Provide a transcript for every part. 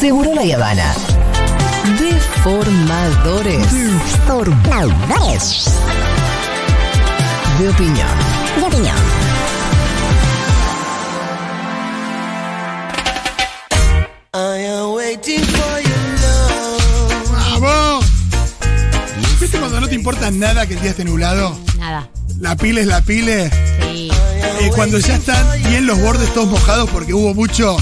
Seguro la Habana. Deformadores. Deformadores. De opinión. De opinión. ¡Vamos! ¿Viste cuando no te importa nada que el día esté nublado? Nada. La pile es la pile. Sí. Eh, cuando ya están bien los bordes todos mojados porque hubo mucho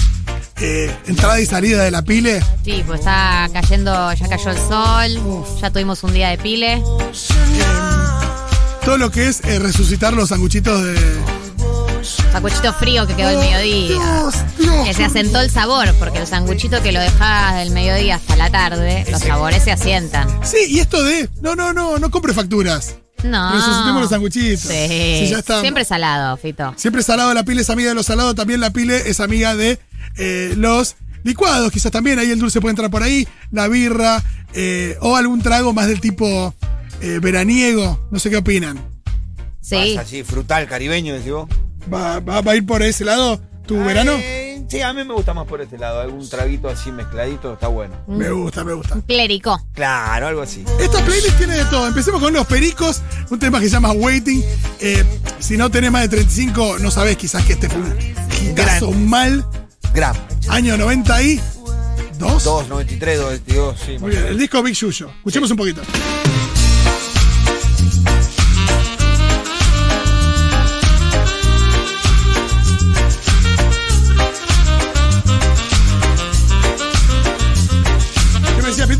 eh, entrada y salida de la pile. Sí, pues está cayendo, ya cayó el sol, ya tuvimos un día de pile. Todo lo que es eh, resucitar los sanguchitos de. Sanguchito frío que quedó el mediodía. Dios, Dios. Que se asentó el sabor, porque el sanguchito que lo dejás del mediodía hasta la tarde, los sabores se asientan. Sí, y esto de. No, no, no, no compre facturas. No. Resucitemos los sanguchitos. Sí. Si ya está- Siempre salado, Fito. Siempre salado, la pile es amiga de los salados, también la pile es amiga de eh, los licuados, quizás también ahí el dulce puede entrar por ahí, la birra, eh, o algún trago más del tipo eh, veraniego, no sé qué opinan. Sí. Más así, frutal, caribeño, decís vos. ¿Va, va- va a ir por ese lado tu verano? Sí, a mí me gusta más por este lado. Algún traguito así mezcladito está bueno. Me gusta, me gusta. Clérico. Claro, algo así. Esta playlist tiene de todo. Empecemos con los pericos, un tema que se llama Waiting. Eh, si no tenés más de 35, no sabés quizás que este fue un hitazo mal. Gram. Año 92. 2, 93, 92, sí. Muy bien, el disco Big Yuyo. Escuchemos un poquito.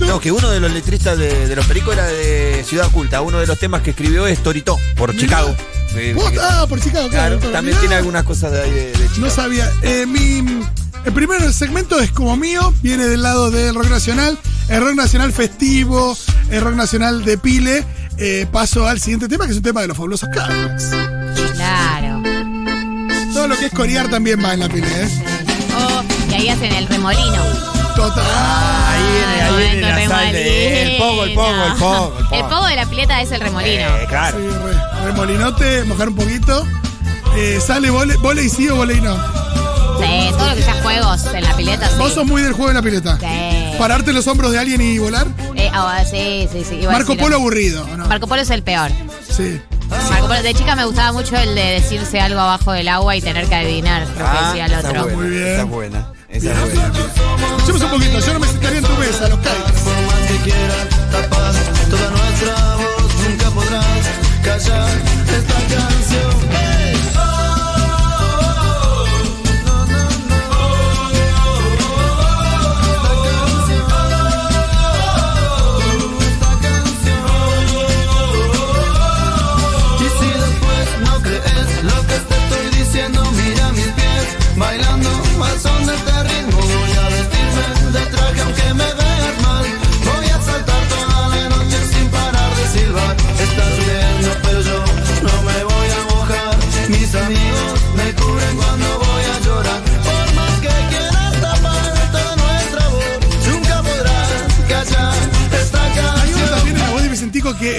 No, que uno de los letristas de, de los pericos era de Ciudad Oculta. Uno de los temas que escribió es Torito, por Mirá. Chicago. Eh, ah, por Chicago, claro. claro, también Mirá. tiene algunas cosas de ahí de, de Chicago. No sabía. Eh, mi, el primer segmento es como mío, viene del lado del rock nacional. El rock nacional festivo, el rock nacional de pile. Eh, paso al siguiente tema, que es un tema de los fabulosos Cadillacs. Claro. Todo lo que es corear también va en la pile, ¿eh? Oh, y ahí hacen el remolino. Total. Ahí viene, ahí viene Momento la sal de- el pogo, el pogo, el pogo, el pogo. El pogo de la pileta es el remolino. Eh, claro. Sí, re- remolinote, mojar un poquito. Eh, sale vole, volei sí o volei no. Sí, todo lo que sea juegos en la pileta, sí. Vos sos muy del juego en la pileta. Sí. Pararte en los hombros de alguien y volar. Eh, ah, sí, sí, sí. Marco Polo aburrido, ¿o ¿no? Marco Polo es el peor. Sí. Marco Polo, de chica me gustaba mucho el de decirse algo abajo del agua y tener que adivinar lo que Ah, decía el otro. es buena, Muy bien. Esa es buena. Esa es buena. Escuchemos un poquito. Yo no me sentaría en tu mesa, los Cadillacs. Toda nuestra voz nunca podrás callar esta canción.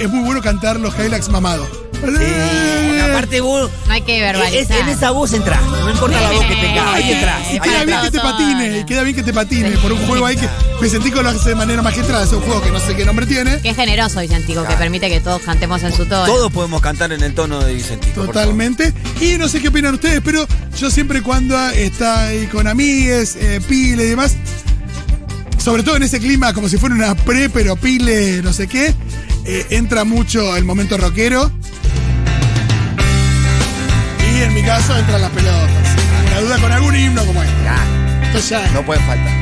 Es muy bueno cantar los Cadillacs mamados. Aparte vos. No hay que verbalizar. es- en esa voz entrás. No importa la voz que tengas. Ahí entras. Y ahí queda bien entras. que te patine, y queda bien que te patine por un juego ahí que Vicentico lo hace de manera magistral, es un juego que no sé qué nombre tiene. Que es generoso, Vicentico, que permite que todos cantemos en su tono. Todos podemos cantar en el tono de favor. Totalmente. Y no sé qué opinan ustedes, pero yo siempre cuando está ahí con amigues, eh, pile y demás, sobre todo en ese clima como si fuera una pre, pero pile, no sé qué, eh, entra mucho el momento rockero. Y en mi caso entran las pelotas. Una duda con algún himno como este. Ya, Esto ya no pueden faltar.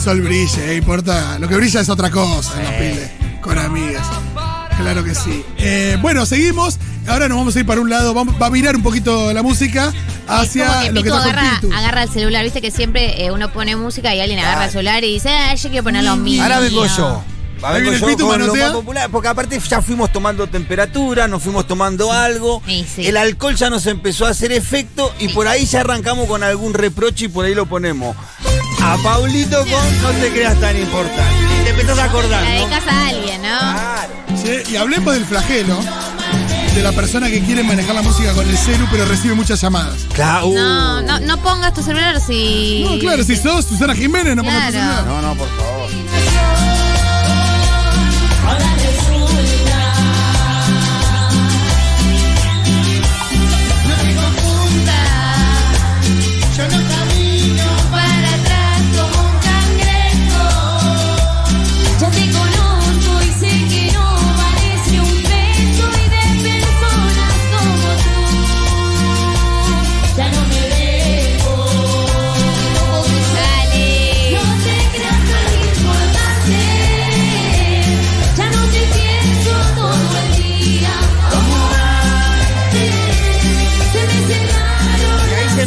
Sol brille, eh, importa. Lo que brilla es otra cosa en los piles, con amigas. Claro que sí. Eh, bueno, seguimos. Ahora nos vamos a ir para un lado. Vamos, va a mirar un poquito la música Es como hacia que lo que agarra, Pitu. agarra el celular, viste que siempre eh, uno pone música y alguien agarra el celular y dice, ah, yo quiero poner lo mío. Ahora vengo yo. Ahí Vengo yo Pitu, con lo manotea. más popular, porque aparte ya fuimos tomando temperatura, nos fuimos tomando algo, Sí, sí. el alcohol ya nos empezó a hacer efecto y por ahí ya arrancamos con algún reproche y por ahí lo ponemos. A Paulito con No te creas tan importante. Y te empezás a acordar, La ¿no? dedicas a alguien, ¿no? Claro. Sí, y hablemos del flagelo de la persona que quiere manejar la música con el celu, pero recibe muchas llamadas. Claro. No, no, no pongas tu celular si. No, claro, si sos Susana Jiménez, no pongas tu Claro. celular. No, no, por favor.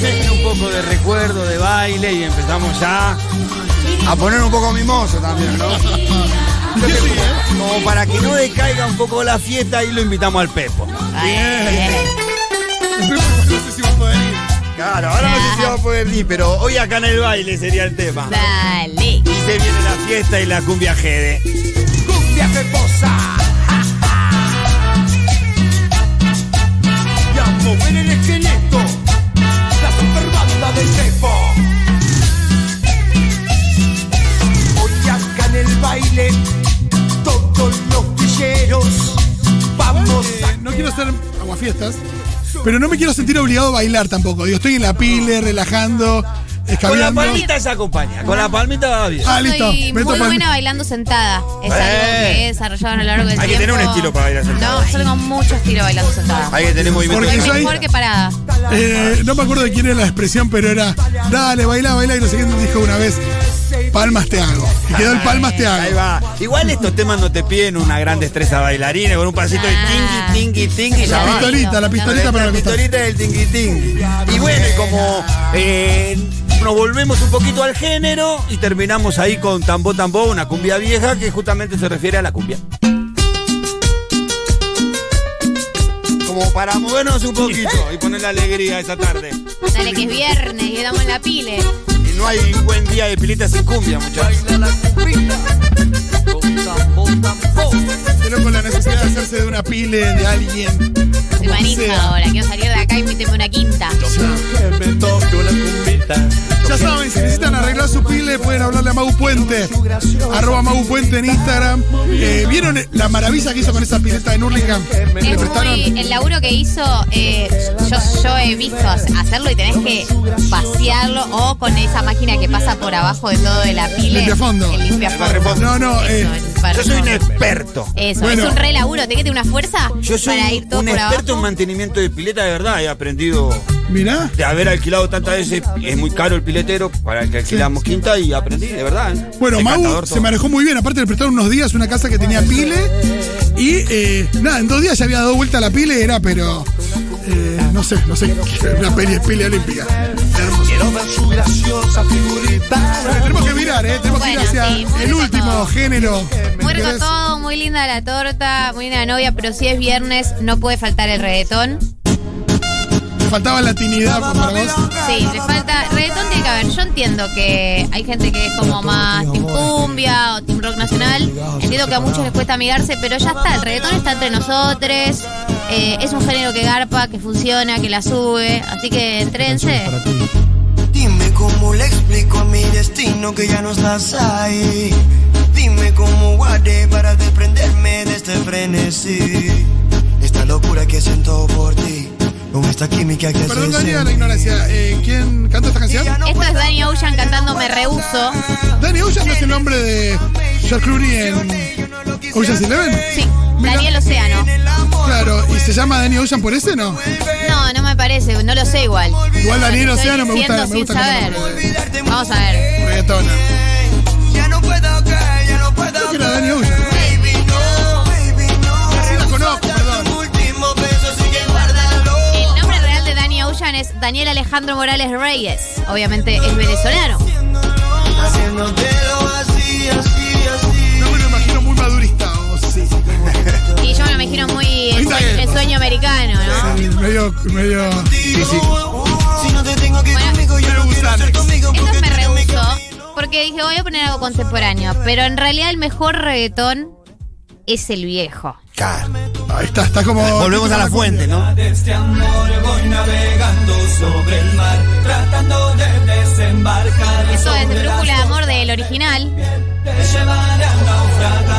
Mezcla un poco de recuerdo, de baile y empezamos ya a poner un poco mimoso también, ¿no? Entonces, como, como para que no decaiga un poco la fiesta, y lo invitamos al Pepo. Bien. No sé si va a poder ir. Claro, ahora no sé si va a poder ir, pero hoy acá en el baile sería el tema. Dale. Y se viene la fiesta y la cumbia Gede. ¡Cumbia Peposa! Pero no me quiero sentir obligado a bailar tampoco. Digo, estoy en la pile, relajando, Con la palmita se acompaña, con la palmita va bien. Ah, listo. Soy muy buena bailando sentada. Es Eh. algo que he desarrollado a lo largo del Hay que tiempo. tener un estilo para bailar sentada. No, yo tengo mucho estilo bailando sentada. Hay que tener movimiento. Porque Soy mejor que parada. Eh, no me acuerdo de quién era la expresión, pero era, dale, baila, baila, y no sé quién dijo una vez, palmas te hago. Y quedó el palmas te Ahí hago. va. Igual estos temas no te piden una gran destreza bailarina, con un pasito de tingui, tingui, tingui, La pistolita, la pistolita para la la pistolita. del tingui, tingui. Y bueno, y como eh, nos volvemos un poquito al género y terminamos ahí con Tambo Tambo, una cumbia vieja que justamente se refiere a la cumbia. Como para movernos un poquito y poner la alegría esta tarde. Dale, que es viernes y estamos en la pile. Y no hay un buen día de pilita sin cumbia, muchachos. Pero con la necesidad de hacerse de una pile de alguien. Como manija ahora. Quiero salir de acá y méteme una quinta. Si necesitan arreglar su pile, pueden hablarle a Mau Puente. Arroba Mau Puente en Instagram. Eh, ¿Vieron la maravilla que hizo con esa pileta en Hurlingham? Le Es prestaron. muy, el laburo que hizo, eh, yo, yo he visto hacerlo y tenés que vaciarlo o con esa máquina que pasa por abajo de todo de la pile. Limpiafondo. El limpiafondo. No, no, eh, Eso, Yo soy un experto. Eso, Bueno. es un re laburo. Tenés que tener una fuerza Yo soy para ir todo un por experto en abajo. mantenimiento de pileta de verdad. He aprendido Mirá. de haber alquilado tantas veces. Es muy caro el piletero para el que alquilamos quinta y aprendí, de verdad. ¿eh? Bueno, Mau se manejó muy bien. Aparte, le prestaron unos días una casa que tenía pile. Y eh, nada, en dos días ya había dado vuelta la pile. Era, pero. eh, no sé, no sé. Una peli, pile olímpica. Bueno, tenemos que mirar, ¿eh? Tenemos que ir hacia sí, el último todo. género. Muy todo, muy linda la torta, muy linda la novia, pero si es viernes no puede faltar el reggaetón. Faltaba latinidad para vos. Sí, le falta. Reggaetón tiene que haber. Yo entiendo que hay gente que es como más team cumbia o team rock nacional. Entiendo que a muchos les cuesta amigarse, pero ya está. El reggaetón está entre nosotros. eh, es un género que garpa, que funciona, que la sube. Así que entrénse. Dime cómo le explico a mi destino que ya no estás ahí. Dime cómo guardé para desprenderme de este frenesí. Esta locura que siento por ti, con esta química que Perdón, Dani, la ignorancia. Eh, ¿Quién canta esta canción? Esto es Danny Ocean cantando Me Rehuso. Danny Ocean no es el nombre de George Clooney en Ocean's Eleven. Sí, Daniel Océano. Claro, ¿y se llama Danny Ocean por ese no? No, no me parece, no lo sé igual. Igual Daniel Océano me gusta, me gusta saber. Vamos a ver. reggaetona. Ya no puedo caer, ya no puedo Creo que era caer. Ocean. Daniel Alejandro Morales Reyes. Obviamente es venezolano. No me lo imagino muy madurista. sí. Y yo me lo imagino muy el, sueño, el sueño americano, ¿no? Sí, medio, medio. Esto me rehusó porque dije voy a poner algo contemporáneo, pero en realidad el mejor reggaetón es el viejo. Claro. Ahí está, está como. Volvemos a la fuente, ¿no? De este amor voy navegando sobre el mar, tratando de desembarcar. Eso es de Brújula de Amor del original. Te llevaré a naufragar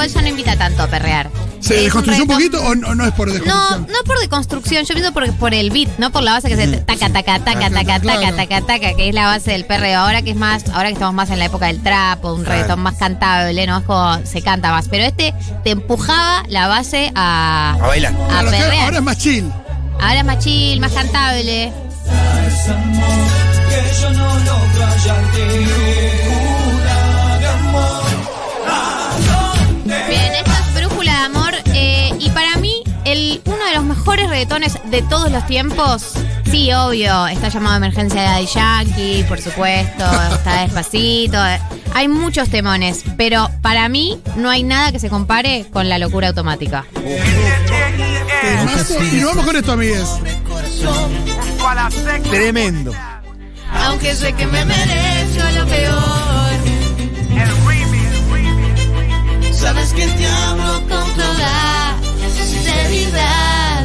actual ya no invita tanto a perrear. ¿Se Es desconstruyó un poquito o no, no es por No, desconstrucción? no por deconstrucción, yo pienso por, por el beat, no por la base que se taca, taca, taca, taca, taca, Claro. taca, taca, que es la base del perreo. Ahora que es más, ahora que estamos más en la época del trap, o un reggaetón más cantable, ¿no? Es como se canta más. Pero este te empujaba la base a, A bailar. a Claro, que perrear. ahora es más chill. Ahora es más chill, más cantable. que yo no logro Bien, esto es Brújula de Amor. eh, y para mí, el, uno de los mejores reggaetones de todos los tiempos. Sí, obvio, está llamado Emergencia de Daddy Yankee, por supuesto, está despacito. eh, Hay muchos temones, pero para mí no hay nada que se compare con la locura automática. Y nos vamos con esto, amigues. Tremendo. Aunque sé que me merezco lo peor, Sabes que te amo con toda sinceridad.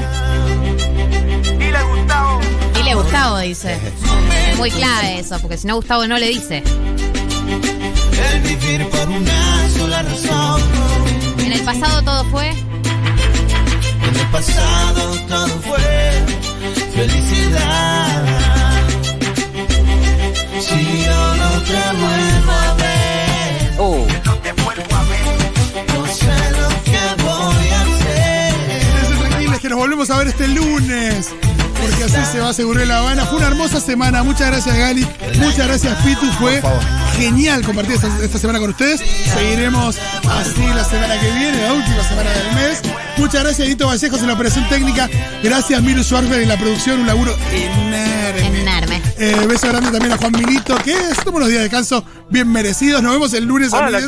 Dile Gustavo, dice. Muy clave eso, porque si no Gustavo no le dice. el vivir por una sola razón. En el pasado todo fue. En el pasado todo fue felicidad. Si yo no te vuelvo a ver, Oh. Volvemos a ver este lunes. Porque así se va a asegurar La Habana. Fue una hermosa semana. Muchas gracias, Gali. Muchas gracias, Pitu. Fue genial compartir esta, esta semana con ustedes. Seguiremos así la semana que viene, la última semana del mes. Muchas gracias, Edito Vallejos en la operación técnica. Gracias, Miru Schwarber en la producción. Un laburo enorme. Enorme. Eh, beso grande también a Juan Milito, que toma unos días de descanso bien merecidos. Nos vemos el lunes. Ah, la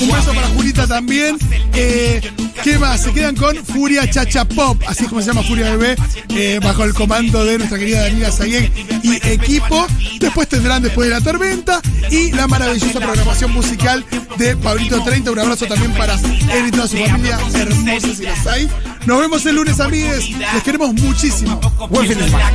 Un beso para Julita también. Eh, ¿Qué más? Se quedan con Furia Chacha Pop, así es como se llama Furia Bebé, eh, bajo el comando de nuestra querida Daniela Sayek y equipo. Después tendrán Después de la Tormenta y la maravillosa programación musical de Pablito 30. Un abrazo también para él y toda su familia hermosa si los hay. Nos vemos el lunes, amigues. Les queremos muchísimo. Buen fin de semana.